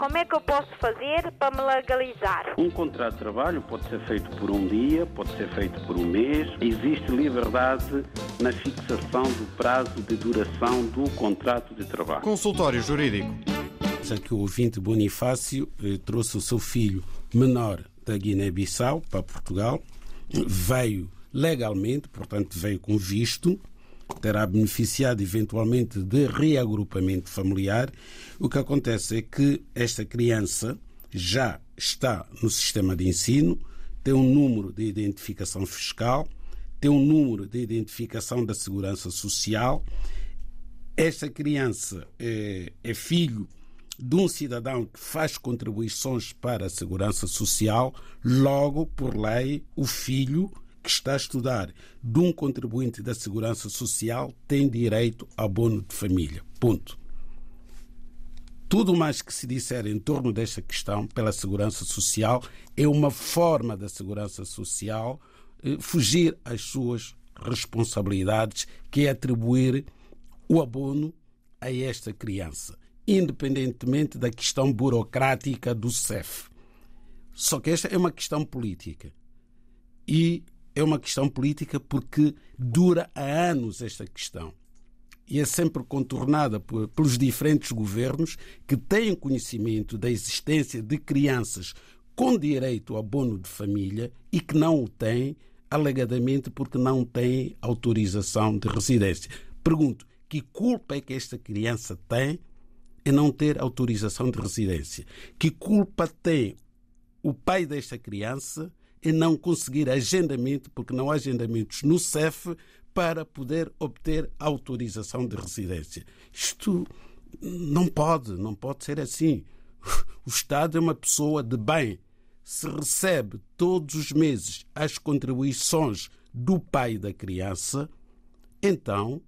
Como é que eu posso fazer para me legalizar? Um contrato de trabalho pode ser feito por um dia, pode ser feito por um mês. Existe liberdade na fixação do prazo de duração do contrato de trabalho. Consultório Jurídico. Já que o ouvinte Bonifácio eh, trouxe o seu filho menor da Guiné-Bissau para Portugal, veio legalmente, portanto veio com visto, terá beneficiado eventualmente de reagrupamento familiar. O que acontece é que esta criança já está no sistema de ensino, tem um número de identificação fiscal, tem um número de identificação da segurança social. Esta criança é, é filho de um cidadão que faz contribuições para a segurança social, logo, por lei, o filho que está a estudar de um contribuinte da Segurança Social tem direito ao abono de família. Ponto. Tudo mais que se disser em torno desta questão pela Segurança Social é uma forma da Segurança Social eh, fugir às suas responsabilidades, que é atribuir o abono a esta criança, independentemente da questão burocrática do CEF. Só que esta é uma questão política. E é uma questão política porque dura há anos esta questão. E é sempre contornada por, pelos diferentes governos que têm conhecimento da existência de crianças com direito ao abono de família e que não o têm, alegadamente porque não têm autorização de residência. Pergunto, que culpa é que esta criança tem em não ter autorização de residência? Que culpa tem o pai desta criança em não conseguir agendamento, porque não há agendamentos no CEF, para poder obter autorização de residência. Isto não pode, não pode ser assim. O Estado é uma pessoa de bem. Se recebe todos os meses as contribuições do pai da criança, então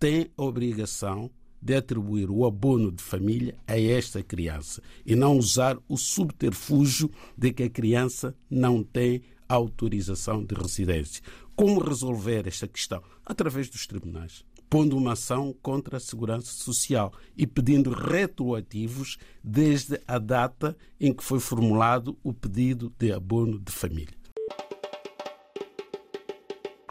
tem a obrigação de atribuir o abono de família a esta criança e não usar o subterfúgio de que a criança não tem autorização de residência. Como resolver esta questão? Através dos tribunais, pondo uma ação contra a segurança social e pedindo retroativos desde a data em que foi formulado o pedido de abono de família.